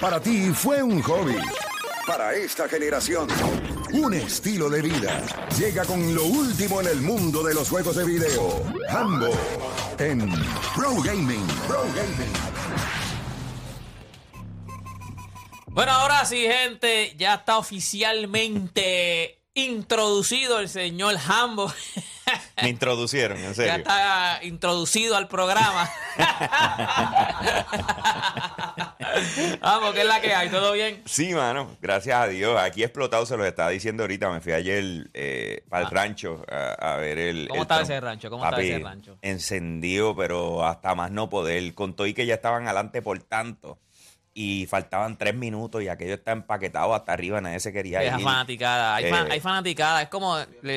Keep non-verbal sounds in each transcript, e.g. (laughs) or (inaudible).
Para ti fue un hobby. Para esta generación, un estilo de vida. Llega con lo último en el mundo de los juegos de video. Hambo en Pro Gaming. Pro Gaming. Bueno, ahora sí, gente, ya está oficialmente introducido el señor Hambo. Me introducieron, en ya serio. está introducido al programa. Vamos, ¿qué es la que hay? ¿Todo bien? Sí, mano, gracias a Dios. Aquí explotado, se los estaba diciendo ahorita. Me fui ayer eh, para el rancho a, a ver el. Ah. ¿Cómo el estaba ese rancho? ¿Cómo estaba ese rancho? Encendido, pero hasta más no poder. Contó y que ya estaban adelante por tanto. Y faltaban tres minutos y aquello está empaquetado hasta arriba, nadie se quería ir. fanaticada. Hay, fan- Eh, hay fanaticada. Es como,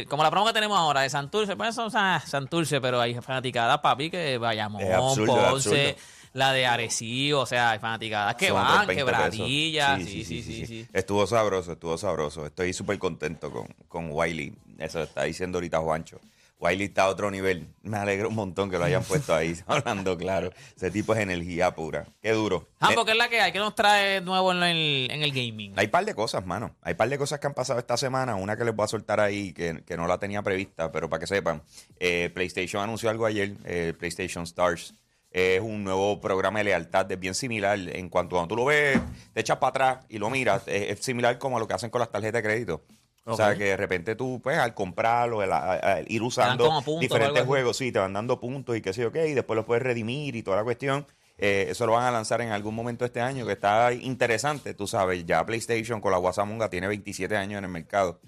como la promo que tenemos ahora de Santurce. Pues o sea, Santurce, pero hay fanaticada, papi, que absurdo, es Ponce, la de Arecibo. O sea, hay fanaticadas que Son van, otros 20 quebradillas. Sí, sí, sí, sí. Estuvo sabroso, estuvo sabroso. Estoy súper contento con, con Wiley. Eso está diciendo ahorita Juancho. Wiley está a otro nivel. Me alegro un montón que lo hayan puesto ahí, (laughs) hablando claro. Ese tipo es energía pura. Qué duro. Hambo, Eh, ¿qué es la que hay? ¿Qué nos trae nuevo en el, en el gaming? hay par de cosas, mano. Hay par de cosas que han pasado esta semana. Una que les voy a soltar ahí, que, que no la tenía prevista, pero para que sepan. eh, PlayStation anunció algo ayer, eh, PlayStation Stars. Es un nuevo programa de lealtad, es bien similar en cuanto a cuando tú lo ves, te echas para atrás y lo miras. Es, es similar como a lo que hacen con las tarjetas de crédito. O sea, que de repente tú, pues, al comprarlo, el- a- a- ir usando puntos diferentes juegos, sí, te van dando puntos y qué sé yo qué, y después los puedes redimir y toda la cuestión. Eh, eso lo van a lanzar en algún momento este año, que está interesante, tú sabes. Ya PlayStation con la Guasamunga tiene 27 años en el mercado.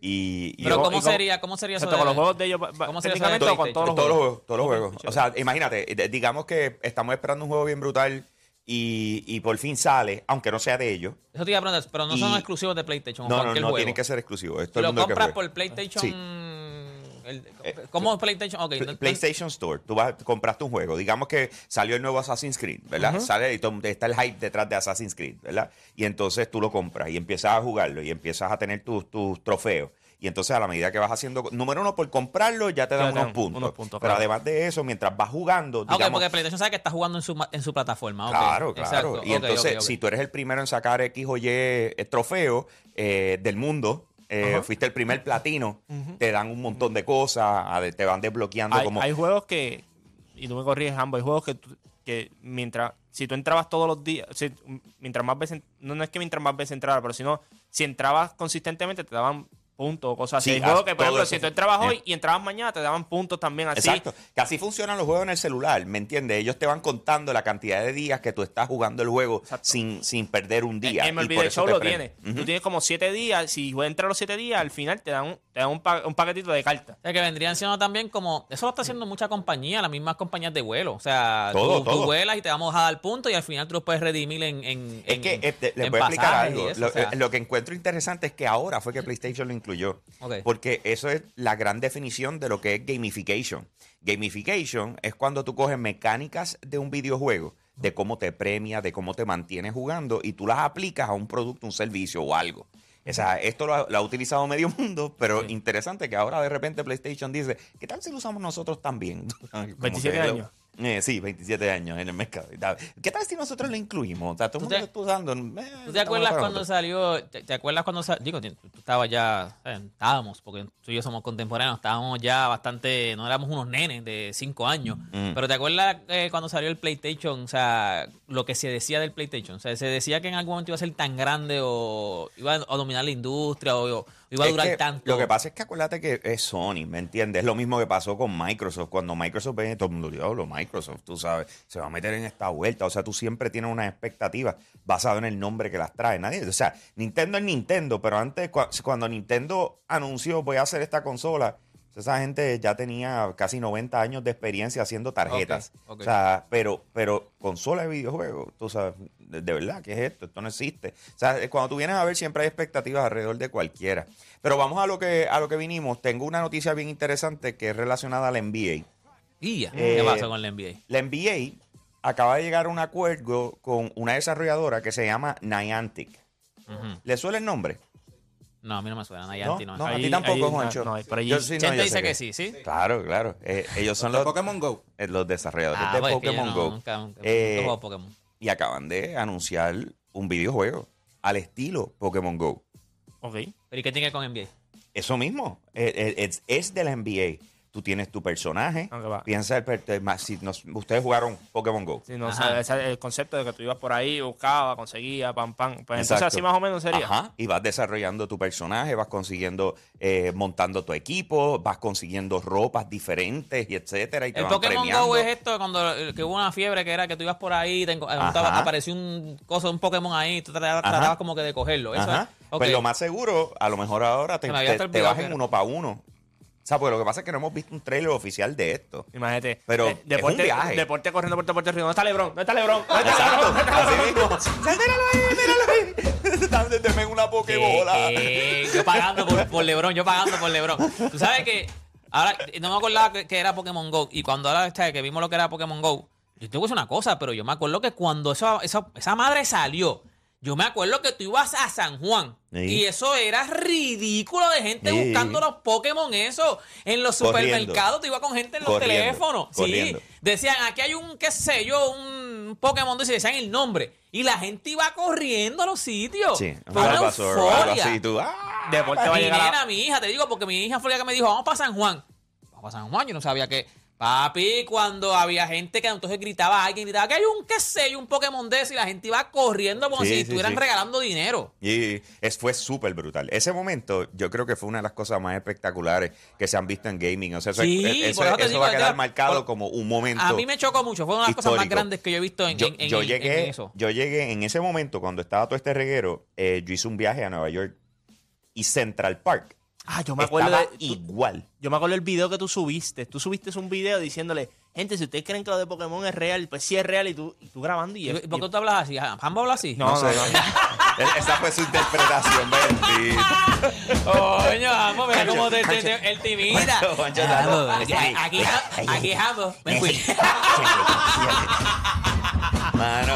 Y, y Pero yo- ¿cómo y cómo- sería, cómo sería eso? De- con los juegos de ellos, ¿Cómo sería eso de con todos los todos los juegos. todos los juegos. O sea, imagínate, de- digamos que estamos esperando un juego bien brutal y, y por fin sale, aunque no sea de ellos. Eso te iba a preguntar, pero no son exclusivos de PlayStation. No, no, no juego. tienen que ser exclusivos. Es Si lo que compras por PlayStation. Sí. el- Eh, ¿Cómo es PlayStation? Ok, Pl- no- PlayStation Store, tú vas, compraste un juego, digamos que salió el nuevo Assassin's Creed, ¿verdad? Sale y está el hype detrás de Assassin's Creed, ¿verdad? Y entonces tú lo compras y empiezas a jugarlo y empiezas a tener tus tus trofeos. Y entonces a la medida que vas haciendo, número uno, por comprarlo ya te dan unos puntos. unos puntos, Pero claro. además de eso, mientras vas jugando, Ah, ok, digamos, porque PlayStation sabe que está jugando en su, ma- en su plataforma. Claro, claro. exacto, Y entonces, si tú eres el primero en sacar X o Y eh, trofeo eh, del mundo, eh, fuiste el primer platino, te dan un montón de cosas, te van desbloqueando Hay, como... hay juegos que, y tú me corriges ambos, hay juegos que, tú- que mientras, si tú entrabas todos los días, si- mientras más veces, no, no es que mientras más veces entrabas, pero si no, si entrabas consistentemente te daban puntos o cosas así. Sí, hay juegos que, por ejemplo, si tú entrabas eh. hoy y entrabas mañana, te daban puntos también así. Exacto. Que así funcionan los juegos en el celular, ¿me entiendes? Ellos te van contando la cantidad de días que tú estás jugando el juego Exacto. sin, sin perder un día. En eso Show lo tienes. Tú tienes como siete días. Si a entrar los siete días, al final te dan un, te dan un, pa- un paquetito de cartas. O sea, que vendrían siendo también como. Eso lo está haciendo mucha compañía, las mismas compañías de vuelo. O sea, Todo, tú, tú todo. vuelas y te vamos a dar puntos y al final tú los puedes redimir en. en Es en- que eh, les en voy a explicar algo. eso, lo, o sea. eh, lo que encuentro interesante es que ahora fue que PlayStation lo incluyó. Ok. Porque eso es la gran definición de lo que es gamification. Gamification es cuando tú coges mecánicas de un videojuego, de cómo te premia, de cómo te mantienes jugando, y tú las aplicas a un producto, un servicio o algo. O sea, esto lo ha, lo ha utilizado medio (laughs) mundo, pero interesante que ahora de repente PlayStation dice, ¿qué tal si lo usamos nosotros también? (laughs) Como 27 que lo- años. Eh, sí, 27 años en el mercado. ¿Qué tal si nosotros lo incluimos? O sea, todo el ¿Tú mundo te- está usando. eh, ¿Tú te acuerdas cuando salió? Te, te acuerdas cuando salió? Digo, tú estabas ya. eh, estábamos, porque tú y yo somos contemporáneos. Estábamos ya bastante. No éramos unos nenes de 5 años. Mm. Pero ¿te acuerdas eh, cuando salió el PlayStation? O sea, lo que se decía del PlayStation. O sea, se decía que en algún momento iba a ser tan grande o iba a dominar la industria o, o iba a durar que tanto. Lo que pasa es que acuérdate que es Sony, ¿me entiendes? Es lo mismo que pasó con Microsoft. Cuando Microsoft ve todo el mundo, diablo, Microsoft, tú sabes, se va a meter en esta vuelta. O sea, tú siempre tienes unas expectativas basadas en el nombre que las trae. Nadie, o sea, Nintendo es Nintendo, pero antes, cua- cuando Nintendo anunció voy a hacer esta consola, esa gente ya tenía casi 90 años de experiencia haciendo tarjetas. O sea, pero, pero consola de videojuegos, tú sabes, de, de verdad, ¿qué es esto? Esto no existe. O sea, cuando tú vienes a ver, siempre hay expectativas alrededor de cualquiera. Pero vamos a lo que, a lo que vinimos. Tengo una noticia bien interesante que es relacionada a la NBA. Y ya, Eh, ¿Qué pasó con la NBA? La NBA acaba de llegar a un acuerdo con una desarrolladora que se llama Niantic. ¿Le suele el nombre? No, a mí no me suena. No, Niantic no. no, a Ahí- ti tampoco, ahí no- Juancho. no, pero allí- Yo sí, no, Chente yo dice sé que sí, ¿sí? Claro, claro. Eh, ellos son los, Pokémon Go. eh, los desarrolladores Ah, de pues es que Pokémon no- Go. Nunca, nunca, Eh, nunca juego Pokémon. y acaban de anunciar un videojuego al estilo Pokémon Go. Ok. ¿Pero y qué tiene que ver con NBA? Eso mismo, eh, eh, es, es de la NBA. Tú tienes tu personaje. Va. Piensa, el más, si nos- ustedes jugaron Pokémon Go. Sí, no, o Ajá. sea, ese es el concepto de que tú ibas por ahí, buscabas, conseguías, pam, pam. Pues entonces Exacto. así más o menos sería. Ajá, y vas desarrollando tu personaje, vas consiguiendo, eh, montando tu equipo, vas consiguiendo ropas diferentes y etcétera. Y te El van Pokémon premiando. Go es esto cuando eh, que hubo una fiebre que era que tú ibas por ahí, te Ajá. apareció un coso, un Pokémon ahí, tú tratabas, como que de cogerlo. Eso Ajá. es-. Pues lo más seguro, a lo mejor ahora te, te- te vas en uno para uno. O sea, porque lo que pasa es que no hemos visto un trailer oficial de esto. Imagínate. Pero eh, es un deporte, viaje. deporte corriendo por Puerto Rico. ¿Dónde está Lebron? ¿Dónde está Lebron? ¿Dónde está Lebron? ¿Dónde está Lebron? Míralo ahí, míralo ahí. Una pokebola. Eh, eh, yo pagando por, por LeBron, yo pagando por LeBron. Tú sabes que ahora no me acordaba que, que era Pokémon Go y cuando ahora este, que vimos lo que era Pokémon Go, yo te voy a decir una cosa, pero yo me acuerdo que cuando esa, esa, esa madre salió, yo me acuerdo que tú ibas a San Juan Sí. y eso era ridículo de gente Sí. buscando los Pokémon eso en los Corriendo. supermercados, tú ibas con gente en los Corriendo, teléfonos. corriendo. Sí, decían, aquí hay un, qué sé yo, un Pokémon, y decían el nombre. Y la gente iba corriendo a los sitios. Sí, Fue una euforia. así. Tú, ¡ah! Deporte va a Mi llegar a- mi hija, te digo, porque mi hija fue la que me dijo, vamos para San Juan. Vamos para San Juan, yo no sabía que. Papi, cuando había gente que entonces gritaba, alguien gritaba que hay un, qué sé yo, un Pokémon de eso y la gente iba corriendo como Sí, si sí, estuvieran sí. regalando dinero. Y es, fue súper brutal. Ese momento, yo creo que fue una de las cosas más espectaculares que se han visto en gaming. O sea, eso, Sí, eso- eso digo, va a quedar marcado por- como un momento. A mí me chocó mucho, fue una de las cosas más grandes que yo he visto en, yo, en- en- yo llegué, en eso. yo llegué en ese momento, cuando estaba todo este reguero, eh, yo hice un viaje a Nueva York y Central Park Ah, yo me acuerdo estaba de. tú- igual. Yo me acuerdo del video que tú subiste. Tú subiste un video diciéndole, gente, si ustedes creen que lo de Pokémon es real, pues sí es real y tú, y tú grabando y, ¿Y ¿Por qué tú hablas así? ¿Jambo habla así? No, no, sé. no. E- Esa fue su interpretación, bendita. Coño, Jambo, mira cómo te, te, te- él te Jambo. aquí, aquí, aquí Jambo. Me fui. Mano,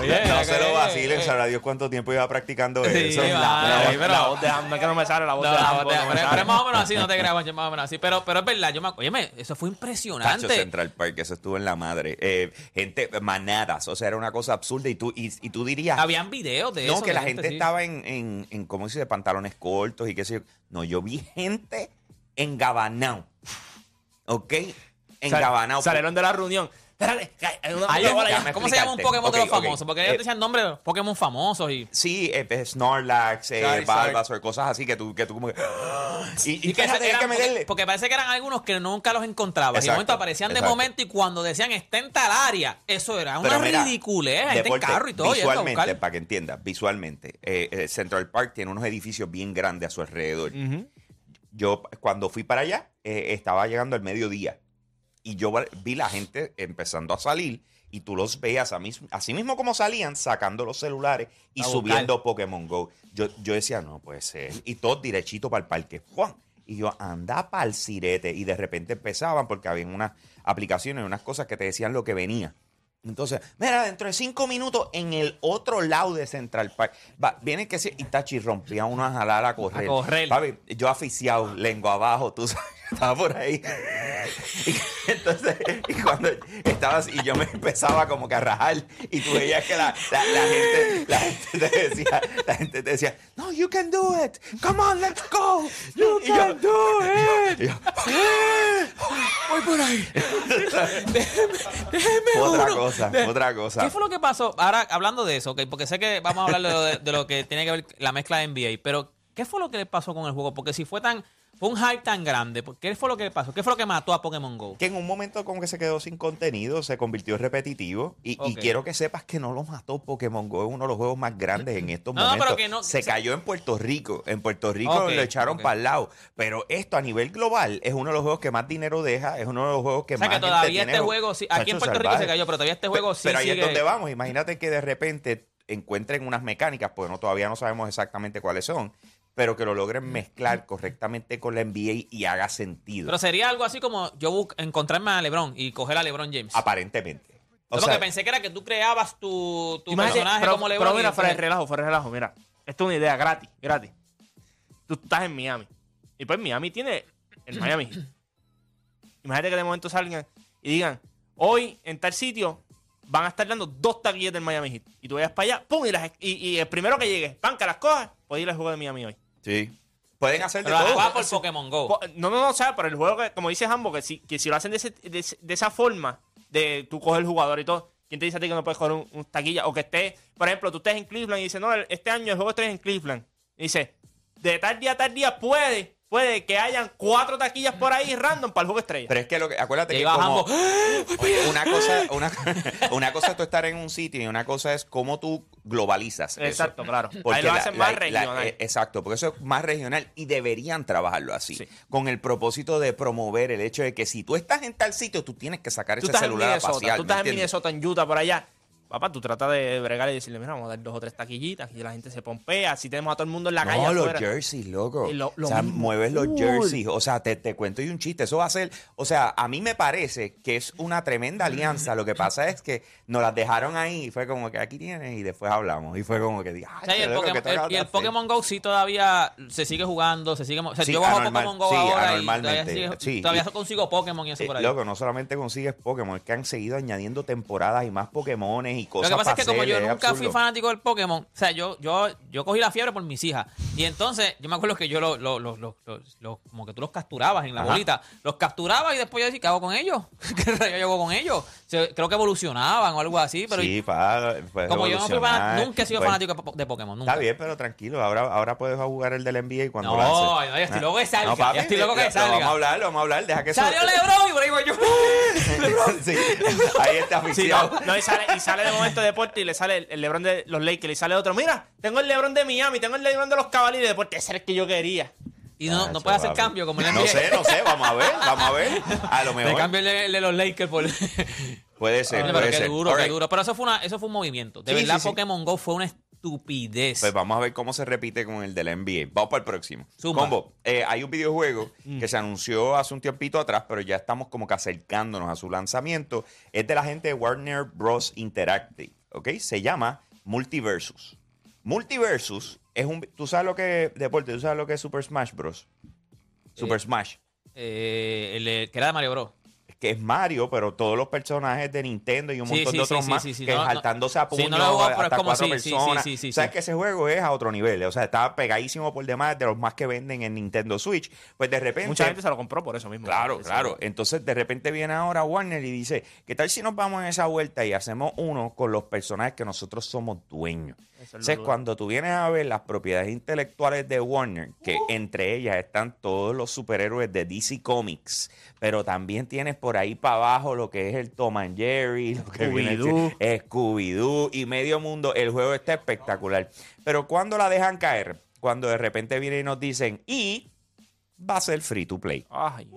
Oye, no que- se lo vacilen, eh. sabrá Dios cuánto tiempo iba practicando Sí, eso. va. La, pero- la voz de Hambo, es que no me sale la voz No, de no, pero, no pero- pero es más o menos así, no te creas, más o menos así. Pero, pero es verdad, yo me óyeme, eso fue Tacho impresionante. Central Park, eso estuvo en la madre. Eh, gente, manadas, o sea, era una cosa absurda. Y tú, y, y tú dirías, Habían videos de eso. no, que la gente sí. estaba en, en, en, ¿cómo se dice? Pantalones cortos y qué sé yo. No, yo vi gente en Gabanao. ¿Ok? En Sal- Gabanao. Salieron de la reunión. Espérate, ¿Cómo se llama un. Pokémon de los famosos? Porque ellos Eh, decían nombres de Pokémon famosos y. Sí, eh, eh, Snorlax. Bulbasaur, cosas así que tú, que tú como que... Y, porque, parece que eran algunos que nunca los encontrabas. Y de momento aparecían de momento y cuando decían está en tal área, eso era una ridiculez. Gente en carro y todo. Visualmente, para que entiendas, visualmente, Central Park tiene unos edificios bien grandes a su alrededor. Yo, cuando fui para allá, eh, estaba llegando al mediodía y yo vi la gente empezando a salir y tú los veías a mis- así mismo como salían, sacando los celulares y subiendo Pokémon Go. Yo, yo decía, no puede ser. Y todos derechito para el parque. Juan. Y yo, anda para el sirete. Y de repente empezaban porque había unas aplicaciones, unas cosas que te decían lo que venía. Entonces, mira, dentro de cinco minutos en el otro lado de Central Park, va, viene que sí, y Tachi rompía uno a jalar a correr. A correr. Papi, yo aficiado, lengua abajo, tú (laughs) sabes, estaba por ahí. Y entonces, y cuando estabas, y yo me empezaba como que a rajar, y tú veías que la, la- la gente, la gente te decía, la gente te decía, no, you can do it, come on, let's go. You can do it. Voy por ahí. (laughs) Déjeme Otra uno. cosa, (laughs) Otra cosa. ¿Qué fue lo que pasó? Ahora, hablando de eso, ok, porque sé que vamos a hablar de lo, de, de lo que tiene que ver la mezcla de NBA, pero ¿qué fue lo que le pasó con el juego? Porque si fue tan fue un hype tan grande, ¿por ¿qué fue lo que pasó? ¿Qué fue lo que mató a Pokémon Go? que en un momento como que se quedó sin contenido, se convirtió en repetitivo y, quiero que sepas que no lo mató Pokémon Go, es uno de los juegos más grandes en estos No, no, momentos. pero que no- se cayó en Puerto Rico, en Puerto Rico lo echaron para el lado, pero esto a nivel global es uno de los juegos que más dinero deja, es uno de los juegos que O sea más que todavía este juego, sí, aquí en Puerto Rico se cayó, pero todavía este juego Pe- sí Pero ahí sigue. es donde vamos, imagínate que de repente encuentren unas mecánicas, porque no, todavía no sabemos exactamente cuáles son, pero que lo logren mezclar correctamente con la NBA y haga sentido. Pero sería algo así como yo bus- encontrarme a LeBron y coger a LeBron James. Aparentemente. O sea, lo que pensé que era que tú creabas tu, tu Imagínate, personaje pero, como LeBron. pero mira, fuera de relajo, fuera de relajo, mira. Esto es una idea gratis, gratis. Tú estás en Miami. Y pues Miami tiene el (clears throat) Miami. Heat. Imagínate que de momento salgan y digan, hoy en tal sitio van a estar dando dos taquillas del Miami Heat. Y tú vayas para allá, pum, y, las- y, y el primero que llegue, pan, que las cojas, puede ir al juego de Miami hoy. Sí. Pueden hacer de Pero todo. va por Pokémon Go. No, no, no, o sea, pero el juego, que, como dice Hambo, que si, que si lo hacen de, ese- de esa forma, de tú coges el jugador y todo, ¿quién te dice a ti que no puedes coger un, un taquilla? O que esté, por ejemplo, tú estés en Cleveland y dices, no, el- este año el juego está en Cleveland. Y dice, de tal día a tal día puede, puede que hayan cuatro taquillas por ahí random para el juego estrella. Pero es que lo que, acuérdate Y que como, (gasps) una cosa, una, (laughs) una cosa es tú estar en un sitio y una cosa es cómo tú globalizas. eso. Exacto, claro. Porque ahí lo hacen la- más la- regional. eh, exacto, porque eso es más regional y deberían trabajarlo así. Sí. Con el propósito de promover el hecho de que si tú estás en tal sitio, tú tienes que sacar tú ese estás en celular Minnesota, pasear. tú ¿me estás en? Minnesota, en Utah, por allá. Papá, tú tratas de bregar y decirle, mira, vamos a dar dos o tres taquillitas y la gente se pompea. Así tenemos a todo el mundo en la calle No, los afuera. jerseys, loco. Y lo- lo o sea, mismo. mueves los jerseys. O sea, te, te cuento y un chiste. Eso va a ser. O sea, a mí me parece que es una tremenda alianza. Lo que pasa es que nos las dejaron ahí y fue como que aquí tienes y después hablamos. Y fue como que dije, O sea, y el, loco, Pokémon, Go sí todavía se sigue jugando, se sigue... O sea, Sí, yo bajo anormal- Pokémon Go sí, ahora y todavía, anormalmente, sigue- sí. todavía Y- consigo Pokémon y eso Eh, por ahí. loco, no solamente consigues Pokémon, es que han seguido añadiendo temporadas y más Pokémones y Lo cosas que pasa es para que como yo nunca fui fanático del Pokémon, o sea, yo, yo, yo cogí la fiebre por mis hijas. Y entonces, yo me acuerdo que yo lo, lo- lo- lo- lo- lo- como que tú los capturabas en la Ajá. bolita. Los capturabas y después yo decía, ¿qué hago con ellos? (laughs) ¿Qué hago con ellos? O sea, creo que evolucionaban o algo así, pero Sí, pa, pues, como yo no fui fanático, nunca he sido Bueno, fanático de Po- de Pokémon, nunca. Está bien, pero tranquilo. Ahora, ahora puedes jugar el del NBA cuando No, lance. no, estoy Ah. loco que salga, No, papi, estoy loco que lo- lo salga. Vamos a hablar, lo vamos a hablar. Deja que ¡Salió Lebron! Y por ahí voy yo. (laughs) (laughs) Sí, ahí está Sí, asfixiado. no, no, y, sale, y sale de momento de deporte y le sale el, el Lebron de los Lakers y sale otro. Mira, tengo el Lebron de Miami, tengo el Lebron de los Cavaliers de deporte. Ese es el que yo quería. Y no, no Chacho, puede hacer papi. cambio como el No NBA. sé, no sé. Vamos a ver, vamos a ver. A lo Le mejor cambio el de, el de los Lakers por... puede ser, Oye, puede pero qué ser. duro, All qué duro. Pero eso fue, una, eso fue un movimiento. De Sí, verdad, sí, sí. Pokémon Go fue una estupidez. Pues vamos a ver cómo se repite con el del NBA. Vamos para el próximo. Zumba. Combo, eh, hay un videojuego que se anunció hace un tiempito atrás, pero ya estamos como que acercándonos a su lanzamiento. Es de la gente de Warner Bros. Interactive, ¿ok? Se llama Multiversus. Multiversus es un... ¿Tú sabes lo que Deporte? ¿Tú sabes lo que es Super Smash Bros? Super Eh, Smash. Eh, el que era de Mario Bros. Que es Mario, pero todos los personajes de Nintendo y un Sí, montón sí, de otros sí, más que no, saltándose a Sí, puños no hasta cuatro personas. Sabes que ese juego es a otro nivel, o sea, está pegadísimo por demás de los más que venden en Nintendo Switch. Pues de repente Mucha gente se lo compró por eso mismo. Claro, claro. Entonces, de repente viene ahora Warner y dice, ¿qué tal si nos vamos en esa vuelta y hacemos uno con los personajes que nosotros somos dueños? Entonces, cuando tú vienes a ver las propiedades intelectuales de Warner, que entre ellas están todos los superhéroes de DC Comics, pero también tienes por ahí para abajo lo que es el Tom and Jerry, lo que Scooby-Doo. y medio mundo, el juego está espectacular. Pero cuando la dejan caer, cuando de repente vienen y nos dicen, y va a ser free to play. Ay,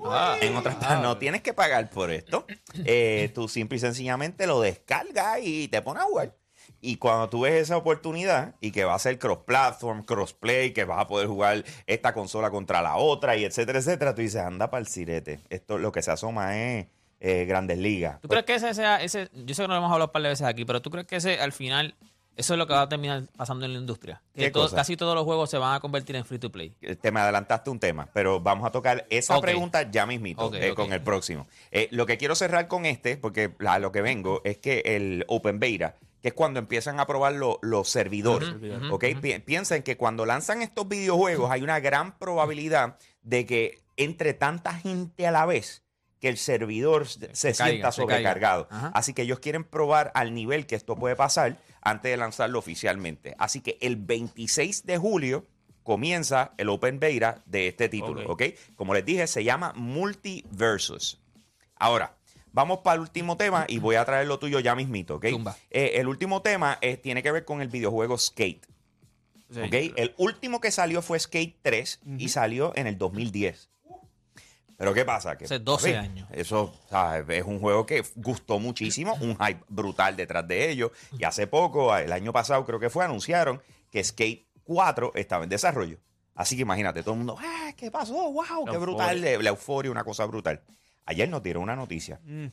En otras palabras, no tienes que pagar por esto. Eh, tú simple y sencillamente lo descargas y te pones a jugar. Y cuando tú ves esa oportunidad y que va a ser cross-platform, cross-play, que vas a poder jugar esta consola contra la otra y etcétera, etcétera, tú dices, anda para el sirete. Esto lo que se asoma es eh, Grandes Ligas. ¿Tú crees que ese sea, ese, yo sé que no lo hemos hablado un par de veces aquí, pero tú crees que ese al final, eso es lo que va a terminar pasando en la industria? Que ¿Qué todo- casi todos los juegos se van a convertir en free to play. Eh, te me adelantaste un tema, pero vamos a tocar esa pregunta ya mismito eh, con el próximo. Eh, lo que quiero cerrar con este, porque a lo que vengo es que el Open Beta, que es cuando empiezan a probar lo- los servidores. Pi- Piensen que cuando lanzan estos videojuegos hay una gran probabilidad de que entre tanta gente a la vez que el servidor se, sienta caiga. sobrecargado. Así que ellos quieren probar al nivel que esto puede pasar antes de lanzarlo oficialmente. Así que el 26 de julio comienza el Open Beta de este título. Como les dije, se llama Multiversus. Ahora, vamos para el último tema y voy a traer lo tuyo ya mismito, ¿ok? Eh, el último tema eh, tiene que ver con el videojuego Skate. sí. ¿ok? El último que salió fue Skate 3 y salió en el 2010. Pero ¿qué pasa? Que, Hace 12 papi, años. Eso ¿sabes? es un juego que gustó muchísimo, un hype brutal detrás de ello. Y hace poco, el año pasado creo que fue, anunciaron que Skate 4 estaba en desarrollo. Así que imagínate, todo el mundo, ¡ah, qué pasó! ¡Wow! ¡Qué brutal! euforia. La euforia, una cosa brutal. Ayer nos dieron una noticia. Mm.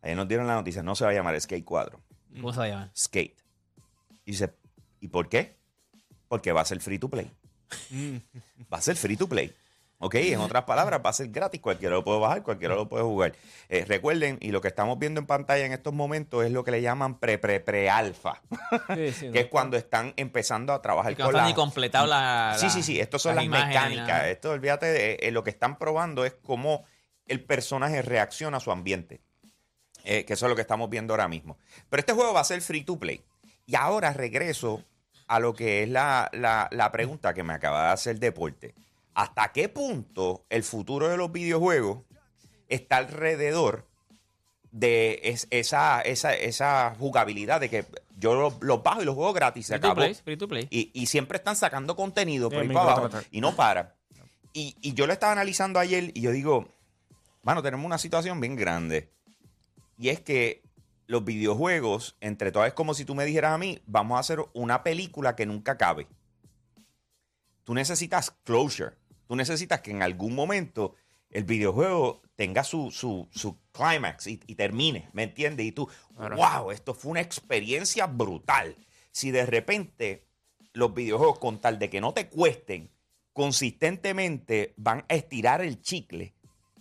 Ayer nos dieron la noticia, no se va a llamar Skate 4. ¿Cómo se llama? Skate. Y dice, ¿y por qué? Porque va a ser free to play. Mm. Va a ser free to play. Ok, en otras palabras, va a ser gratis, cualquiera lo puede bajar, cualquiera lo puede jugar. Eh, recuerden, y lo que estamos viendo en pantalla en estos momentos es lo que le llaman pre-pre-pre-alfa, (laughs) Sí, sí, que no. es cuando están empezando a trabajar Y que no con está la- ni completado la. Sí, la- sí, sí, estas son las, imágenes ni mecánicas. nada. Esto, olvídate, de, eh, lo que están probando es cómo el personaje reacciona a su ambiente. Eh, que eso es lo que estamos viendo ahora mismo. Pero este juego va a ser free to play. Y ahora regreso a lo que es la, la- la pregunta que me acaba de hacer Deporte. ¿Hasta qué punto el futuro de los videojuegos está alrededor de es- esa, esa, esa jugabilidad de que yo los los bajo y los juego gratis? Se Free to acabó. play, free to play. Y, y siempre están sacando contenido por ahí para abajo y no para. Y, y yo lo estaba analizando ayer y yo digo, bueno, tenemos una situación bien grande. Y es que los videojuegos, entre todas, es como si tú me dijeras a mí, vamos a hacer una película que nunca acabe. Tú necesitas closure. Tú necesitas que en algún momento el videojuego tenga su, su, su climax y, y termine, ¿me entiendes? Y tú, wow, esto fue una experiencia brutal. Si de repente los videojuegos, con tal de que no te cuesten, consistentemente van a estirar el chicle,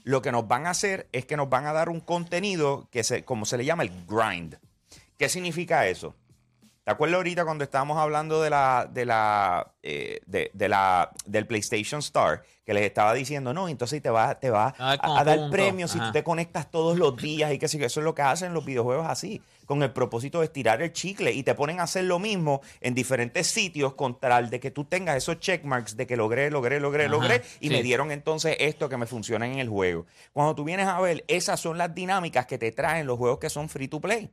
lo que nos van a hacer es que nos van a dar un contenido que se, como se le llama el grind. ¿Qué significa eso? ¿Te acuerdas ahorita cuando estábamos hablando de la, de la, eh, de, de la, del PlayStation Star? Que les estaba diciendo, no, entonces te va, te va A ver, a, dar premios si tú te conectas todos los días y que sí, que eso es lo que hacen los videojuegos así, con el propósito de estirar el chicle y te ponen a hacer lo mismo en diferentes sitios con tal de que tú tengas esos checkmarks de que logré, logré, logré, Ajá, logré y sí. me dieron entonces esto que me funciona en el juego. Cuando tú vienes a ver, esas son las dinámicas que te traen los juegos que son free to play.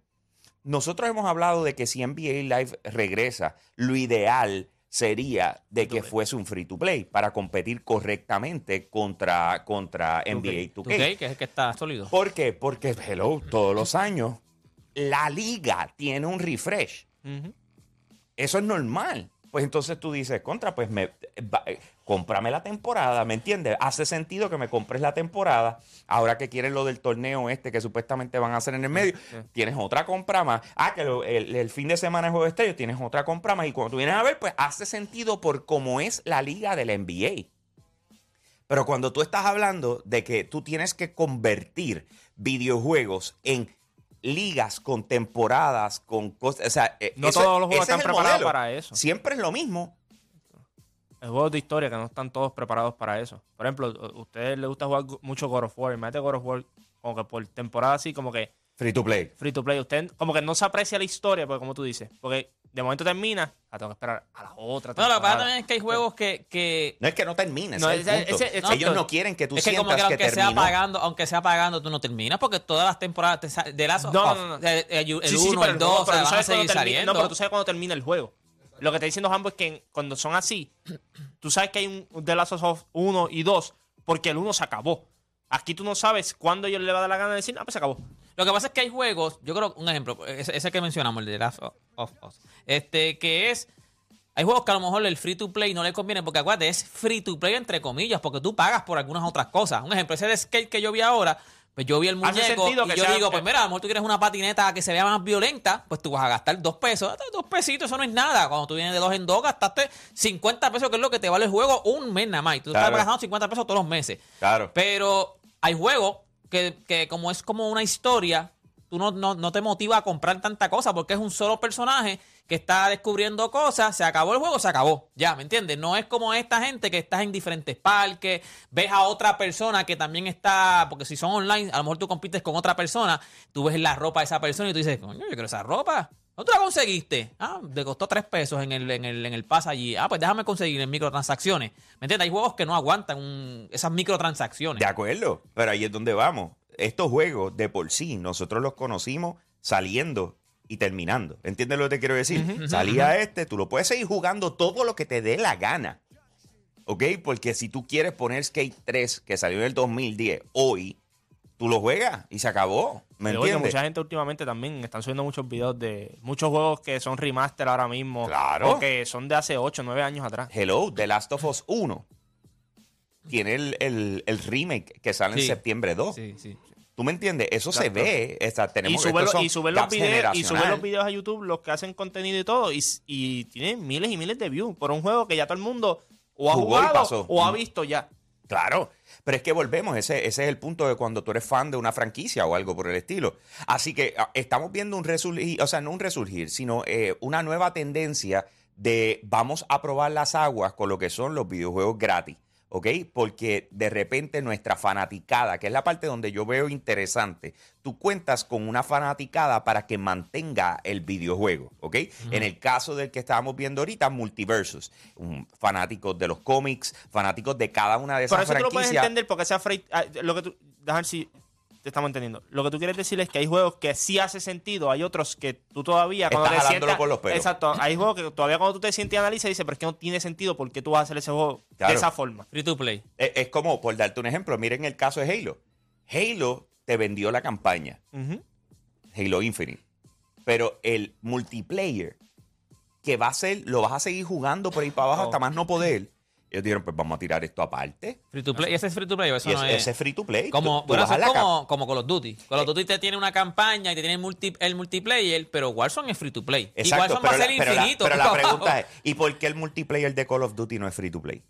Nosotros hemos hablado de que si NBA Live regresa, lo ideal sería de que fuese un free to play para competir correctamente contra, contra NBA 2K. 2K, que es el que está sólido. ¿Por qué? Porque, hello, todos los años la liga tiene un refresh. Eso es normal. Pues entonces tú dices, contra, pues me, va- eh, cómprame la temporada, ¿me entiendes? Hace sentido que me compres la temporada. Ahora que quieres lo del torneo este que supuestamente van a hacer en el medio, tienes otra compra más. Ah, que lo- el, el fin de semana de juego de estrellas tienes otra compra más. Y cuando tú vienes a ver, pues hace sentido por cómo es la liga del NBA. Pero cuando tú estás hablando de que tú tienes que convertir videojuegos en ligas con temporadas, con cosas, o sea, eh, No eso- todos los juegos es están preparados modelo. para eso. Siempre es lo mismo. Hay juegos de historia que no están todos preparados para eso. Por ejemplo, a ustedes les gusta jugar mucho God of War. Imagínate God of War como que por temporada así, como que Free to play. free to play. Usted como que no se aprecia la historia, porque como tú dices, porque de momento termina, la tengo que esperar a la otra No, lo que pasa temporada. también es que hay juegos que, que No es que no termine, No, ese es el ese- punto. ese- exacto. Ellos no quieren que tú es que como sientas que que, aunque sea pagando, aunque sea pagando, tú no terminas porque todas las temporadas te sa- de las No, no, no, no. el Sí, sí, 1, pero el el juego- 2, pero. No, pero tú sabes cuándo termina el juego. Lo que está diciendo Hambo es que cuando son así, tú sabes que hay un The Last of Us 1 y 2 porque el 1 se acabó. Aquí tú no sabes cuándo ellos le va a dar la gana de decir, ah, pues se acabó. Lo que pasa es que hay juegos, yo creo, un ejemplo, ese, ese que mencionamos, el de Last of- Us, este, que es, hay juegos que a lo mejor el free to play no le conviene, porque acuérdate, es free to play entre comillas, porque tú pagas por algunas otras cosas. Un ejemplo, ese de skate que yo vi ahora, pues yo vi el muñeco y que yo sea- digo, pues mira, a lo mejor tú quieres una patineta que se vea más violenta, pues tú vas a gastar dos pesos, dos pesitos, eso no es nada. Cuando tú vienes de dos en dos, gastaste 50 pesos, que es lo que te vale el juego un mes nada más, y tú Claro. estás gastando 50 pesos todos los meses. Claro. Pero hay juegos que, que como es como una historia, tú no, no, no te motiva a comprar tanta cosa porque es un solo personaje que está descubriendo cosas, se acabó el juego, se acabó. Ya, ¿me entiendes? No es como esta gente que estás en diferentes parques, ves a otra persona que también está, porque si son online, a lo mejor tú compites con otra persona, tú ves la ropa de esa persona y tú dices, coño, yo quiero esa ropa. ¿Dónde la conseguiste? Ah, te costó tres pesos en el, en el, en el pas allí. Ah, pues déjame conseguir en microtransacciones. ¿Me entiendes? Hay juegos que no aguantan un- esas microtransacciones. De acuerdo, pero ahí es donde vamos. Estos juegos de por sí, nosotros los conocimos saliendo y terminando. ¿Entiendes lo que te quiero decir? Salía este, tú lo puedes seguir jugando todo lo que te dé la gana. ¿Ok? Porque si tú quieres poner Skate 3, que salió en el 2010, hoy, tú lo juegas y se acabó. ¿Me Pero, oye, entiendes? mucha gente últimamente también están subiendo muchos videos de muchos juegos que son remaster ahora mismo. Claro. O que son de hace 8, 9 años atrás. Hello, The Last of Us 1 tiene el, el- el remake que sale en septiembre 2. Sí, sí. ¿Tú me entiendes? Eso se ve. Y tenemos suben, los- y suben los y suben generacional. los videos a YouTube, los que hacen contenido y todo, y, y tienen miles y miles de views por un juego que ya todo el mundo o ha Jugó jugado o ha Mm. visto ya. Claro, pero es que volvemos, ese, ese es el punto de cuando tú eres fan de una franquicia o algo por el estilo. Así que ah, estamos viendo un resurgir, o sea, no un resurgir, sino eh, una nueva tendencia de vamos a probar las aguas con lo que son los videojuegos gratis. ¿Ok? Porque de repente nuestra fanaticada, que es la parte donde yo veo interesante, tú cuentas con una fanaticada para que mantenga el videojuego, ¿ok? En el caso del que estábamos viendo ahorita, Multiversus, fanáticos de los cómics, fanáticos de cada una de esas Por eso tú lo puedes franquicias. entender porque sea free. ah, Lo que tú. Dejar si te estamos entendiendo. Lo que tú quieres decir es que hay juegos que sí hace sentido, hay otros que tú todavía cuando Estás te jalándolo sientas. por los pelos. Exacto. Hay juegos que todavía cuando tú te sientes y analizas dices, pero es que no tiene sentido porque tú vas a hacer ese juego Claro. de esa forma. Free to play. Es, es como, por darte un ejemplo, miren el caso de Halo. Halo te vendió la campaña. Halo Infinite, pero el multiplayer que va a ser, lo vas a seguir jugando por ahí para abajo Oh. hasta más no poder. Ellos dijeron, pues vamos a tirar esto aparte. Free to play. ¿Y ese es free to play o eso Y no es- es? ese es free to play. Como, Tú- tú bueno, eso es como, como Call of Duty. Call of Duty te tiene una campaña y te tiene el, multi- el multiplayer, pero Warzone es free to play. y Exacto, Warzone va a pero, ser la, pero la- infinito. pero la pregunta es, (laughs) ¿y por qué el multiplayer de Call of Duty no es free to play?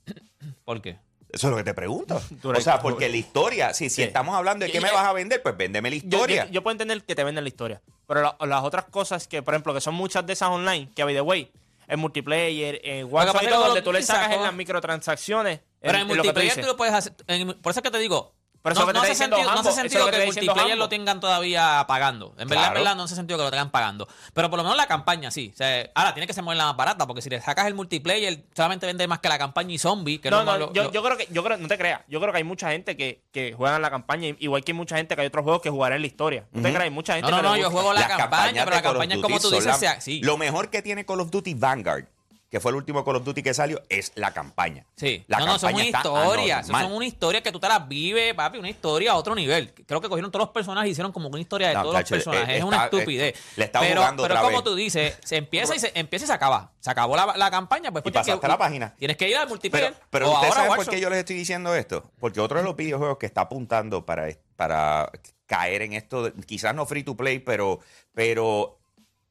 ¿Por qué? Eso es lo que te pregunto. (laughs) O sea, porque la historia, si, si Sí. estamos hablando de qué Y- me vas a vender, pues véndeme la Yo, historia. yo- yo puedo entender que te venden la historia. Pero la- las otras cosas que, por ejemplo, que son muchas de esas online, que by the way, el multiplayer, en y todo, que donde tú le sacas en las microtransacciones. Pero en- en en multiplayer tú lo puedes hacer. en- por eso es que te digo. Pero eso no, no hace sentido, no hace sentido que que multiplayer lo tengan todavía pagando. En verdad, en Claro. verdad, no hace sentido que lo tengan pagando. Pero por lo menos la campaña sí. O sea, ahora tiene que ser la más barata, porque si le sacas el multiplayer, solamente vende más que la campaña y zombie. Que No, no, lo- yo, lo- yo creo que, yo creo, no te creas, yo creo que hay mucha gente que, que juega en la campaña, igual que hay mucha gente que hay otros juegos que jugarán en la historia. No te creas, hay mucha gente No, no, que no, le yo juego la Las campaña, pero la campaña es como tú dices, la- sea- sí. Lo mejor que tiene Call of Duty Vanguard, que fue el último Call of Duty que salió, es la campaña. Sí, La no, no, son campaña una está historia. Son una historia que tú te las vives, papi, una historia a otro nivel. Creo que cogieron todos los personajes y hicieron como una historia de No, todos los personajes. eh, es una está- estupidez. eh, le está pero jugando pero otra como vez. tú dices, se empieza y se empieza y se acaba. Se acabó la, la campaña, pues Y pasaste que- la página. Tienes que ir al multiplayer. Pero, pero saben por qué yo les estoy diciendo esto. Porque otro de los videojuegos que está apuntando para, para caer en esto, quizás no free to play, pero, pero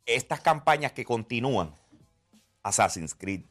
estas campañas que continúan, Assassin's Creed.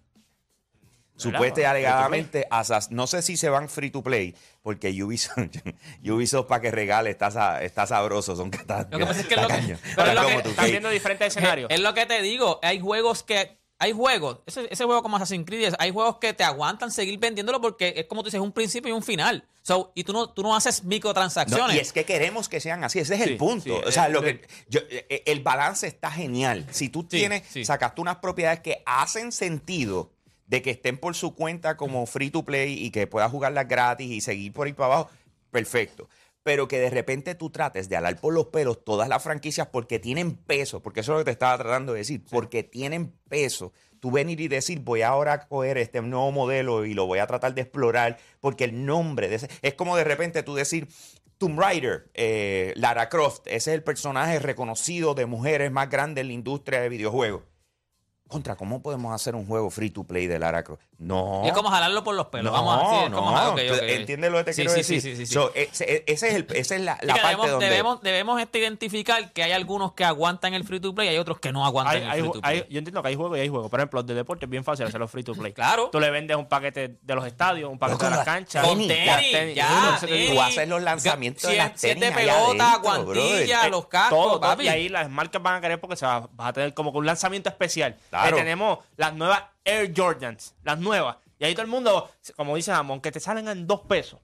Supueste y ¿Free to alegadamente, Assas- no sé si se van free to play, porque Ubisoft, (laughs) Ubisoft para que regale está, está sabroso, son cata- Lo que pasa es que lo que- pero Están lo que- como tú, Están sí. viendo diferentes escenarios. Es lo que te digo, hay juegos que. Hay juegos, ese, ese juego como Assassin's Creed, hay juegos que te aguantan seguir vendiéndolo porque es como tú dices, un principio y un final. So, y tú no, tú no haces No, microtransacciones. y es que queremos que sean así, ese es Sí, el punto. sí, o sea, eh, lo eh, que yo- eh, el balance está genial. Si tú tienes, sí. sacaste unas propiedades que hacen sentido de que estén por su cuenta como free to play y que puedas jugarlas gratis y seguir por ahí para abajo, perfecto. Pero que de repente tú trates de alar por los pelos todas las franquicias porque tienen peso, porque eso es lo que te estaba tratando de decir, porque tienen peso. Tú venir y decir, voy ahora a coger este nuevo modelo y lo voy a tratar de explorar, porque el nombre de ese. Es como de repente tú decir, Tomb Raider, eh, Lara Croft, ese es el personaje reconocido de mujeres más grande en la industria de videojuegos. Contra, ¿cómo podemos hacer un juego free to play de Lara Croft? No. Es como jalarlo por los pelos. No, Vamos a decir, no, como, ah, ok, ¿tú ok. ¿Entiendes lo que te Sí, quiero sí, decir? Sí, sí, sí, sí. So, ese- ese es el- esa es la, la parte debemos, donde... debemos, debemos este identificar que hay algunos que aguantan el free to play y hay otros que no aguantan Hay- el hay- free to play. hay- yo entiendo que hay juegos y hay juegos. Por ejemplo, los de deporte es bien fácil hacerlos free to play. Claro. Tú le vendes un paquete de los estadios, un paquete de las la- canchas. Con tenis, tenis, ya, te digo, Tú haces los lanzamientos de siete- las tenis siete pelotas, guantillas, los cascos, todo. Y ahí las marcas van a querer porque se va, vas a tener como que un lanzamiento especial. Claro. Eh, tenemos las nuevas Air Jordans, las nuevas. Y ahí todo el mundo, como dice Amon, que te salen en dos pesos.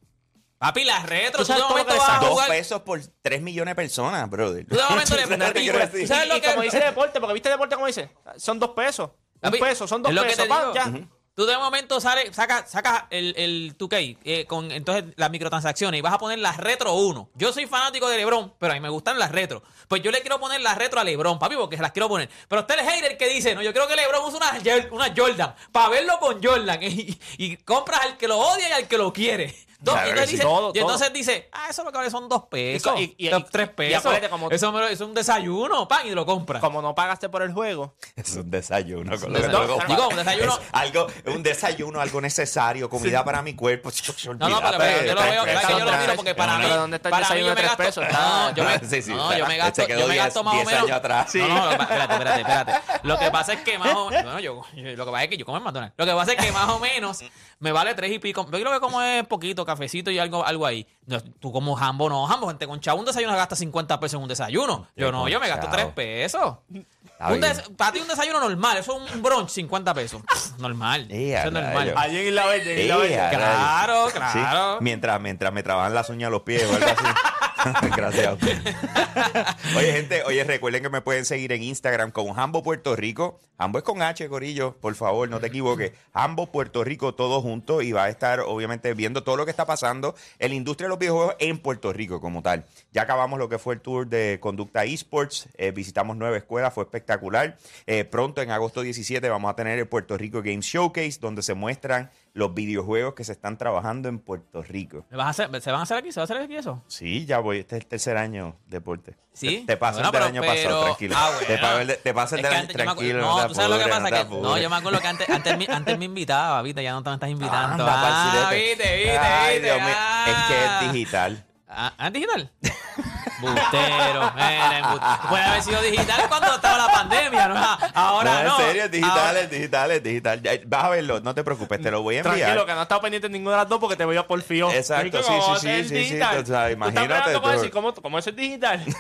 Papi, las retro, Tú tú, sabes de todo lo momento que vas a sacas. Dos jugar. pesos por tres millones de personas, brother. Tú de momento le (laughs) ¿Sabes lo que que- como dice deporte, porque viste deporte como dice, son dos pesos. Un peso, son dos que pesos. ya. Tú de momento sale, saca, saca el, el 2K eh, con entonces las microtransacciones y vas a poner las retro 1. Yo soy fanático de LeBron, pero a mí me gustan las retro. Pues yo le quiero poner las retro a LeBron, papi, porque se las quiero poner. Pero usted es hater que dice, no, yo creo que LeBron usa una, una Jordan para verlo con Jordan (laughs) y compras al que lo odia y al que lo quiere. Dos- Claro y, entonces sí. dice, Todo, y todo. entonces dice, ah, eso lo que vale son dos pesos. Y- y- y- tres pesos. como- eso me lo- es un desayuno, pan, y lo compras. Como no pagaste por el juego, (laughs) Es un desayuno. Con Un lo que desayuno. Digo, un desayuno- Es algo, un desayuno, algo necesario, comida para mi cuerpo. No, no, pero, pero yo lo veo, Olvídate, ¿sabes que yo lo miro pesos. porque para No, mí, ¿dónde está el para mí desayuno de me tres gasto, pesos? no, yo me, (laughs) Sí, sí, no, yo me gasto, yo me 10, gasto más o 10 menos. años atrás. No, no, espérate, espérate, espérate. Lo que pasa es que más o (laughs) bueno, yo, yo- lo que pasa es que yo como en McDonald's. Lo que pasa es que más o menos me vale tres y pico. Yo creo que como es poquito, cafecito y algo, algo ahí. No, tú como Jambo, no, Jambo, gente con chavo un desayuno gasta 50 pesos en un desayuno. Yo no, yo me gasto Chao. 3 pesos. Un des- para ti un desayuno normal, eso es un brunch, 50 pesos. (laughs) normal. Eso es normal. Allí en Isla Verde, en Isla Verde. Claro, rayos. claro. Mientras, mientras me trabajan las uñas a los pies o algo así. (laughs) (laughs) Gracias. a usted. (laughs) oye, gente, oye, recuerden que me pueden seguir en Instagram con Hambo Puerto Rico. Hambo es con H, Corillo, por favor, no te equivoques. Hambo Puerto Rico, todo junto. Y va a estar, obviamente, viendo todo lo que está pasando en la industria de los videojuegos en Puerto Rico como tal. Ya acabamos lo que fue el tour de Conducta Esports. eh, visitamos nueve escuelas, fue espectacular. Eh, pronto, en agosto 17, vamos a tener el Puerto Rico Games Showcase, donde se muestran los videojuegos que se están trabajando en Puerto Rico. ¿Me vas a hacer- ¿Se van a hacer aquí? ¿Se va a hacer aquí eso? Sí, ya voy. Este es el tercer año deporte. ¿Sí? Te, te Bueno, el del pero- año pero- pasado, tranquilo. Ah, te, bueno. pasa el de- te pasa el del año tranquilo. No, te tú sabes lo que pasa. que, no, yo me acuerdo que antes, antes, me, antes me invitaba, ¿viste? Ya no te me estás invitando. Anda, ah, viste, viste, Ay, viste. Dios mío. Es que es digital. Ah, ¿ah, ¿es digital? (laughs) Bustero, mira, embu- Puede haber sido digital cuando estaba la pandemia, ¿no? Ahora no. en serio, es digital, es digital, es digital. Vas a verlo, no te preocupes, te lo voy a enviar. Tranquilo, que no he estado pendiente de ninguna de las dos porque te voy a porfío. Exacto, Rico, sí, ¿cómo sí, sí, ser sí, sí, digital? tú estás imagínate tú. decir cómo, cómo eso es digital? (laughs)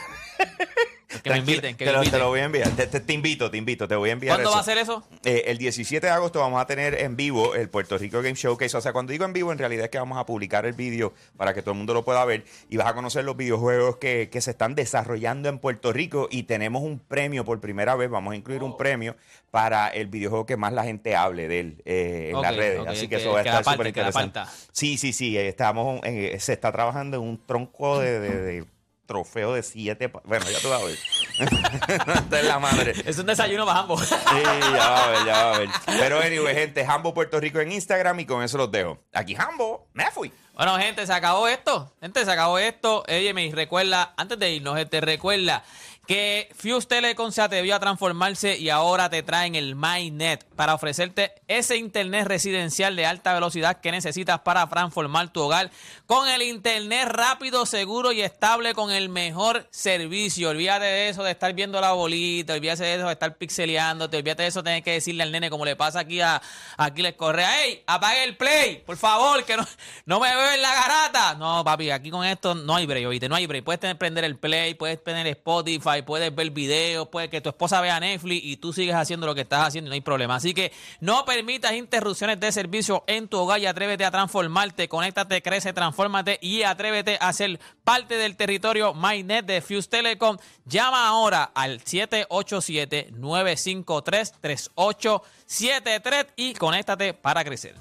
Que me Tranquilo, inviten, que te, me lo, te lo voy a enviar. Te, te- te invito, te invito, te voy a enviar. ¿Cuándo eso. va a ser eso? Eh, el 17 de agosto vamos a tener en vivo el Puerto Rico Game Showcase. O sea, cuando digo en vivo, en realidad es que vamos a publicar el vídeo para que todo el mundo lo pueda ver y vas a conocer los videojuegos que, que se están desarrollando en Puerto Rico y tenemos un premio por primera vez. Vamos a incluir un premio para el videojuego que más la gente hable de él eh, en las redes. Así que que- eso va a estar súper interesante. Sí, sí, sí. eh, Estamos, eh, se está trabajando en un tronco de, de- de trofeo de siete. pa- Bueno, ya tú vas a ver. (laughs) Esta es la madre. Es un desayuno para ambos. Sí, ya va a ver, ya va a ver. Pero anyway, gente, Hambo Puerto Rico en Instagram y con eso los dejo. Aquí Hambo, me fui. Bueno, gente, se acabó esto. Gente, se acabó esto. Oye, me recuerda, antes de irnos, gente, recuerda que Fuse Telecom se atrevió a transformarse y ahora te traen el MyNet para ofrecerte ese internet residencial de alta velocidad que necesitas para transformar tu hogar con el internet rápido, seguro y estable con el mejor servicio. Olvídate de eso de estar viendo la bolita, olvídate de eso de estar pixeleándote, olvídate de eso de tener que decirle al nene como le pasa aquí a Aquiles Correa, ¡Ey, apague el play! Por favor, que no, no me en la garata. No, papi, aquí con esto no hay break, oíste, no hay break. Puedes tener, prender el play, puedes tener Spotify, puedes ver videos, puedes que tu esposa vea Netflix y tú sigues haciendo lo que estás haciendo no hay problema. Así que no permitas interrupciones de servicio en tu hogar y atrévete a transformarte, conéctate, crece, transfórmate y atrévete a ser parte del territorio MyNet de Fuse Telecom. Llama ahora al 787-953-3873 y conéctate para crecer.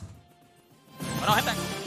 Bueno, gente.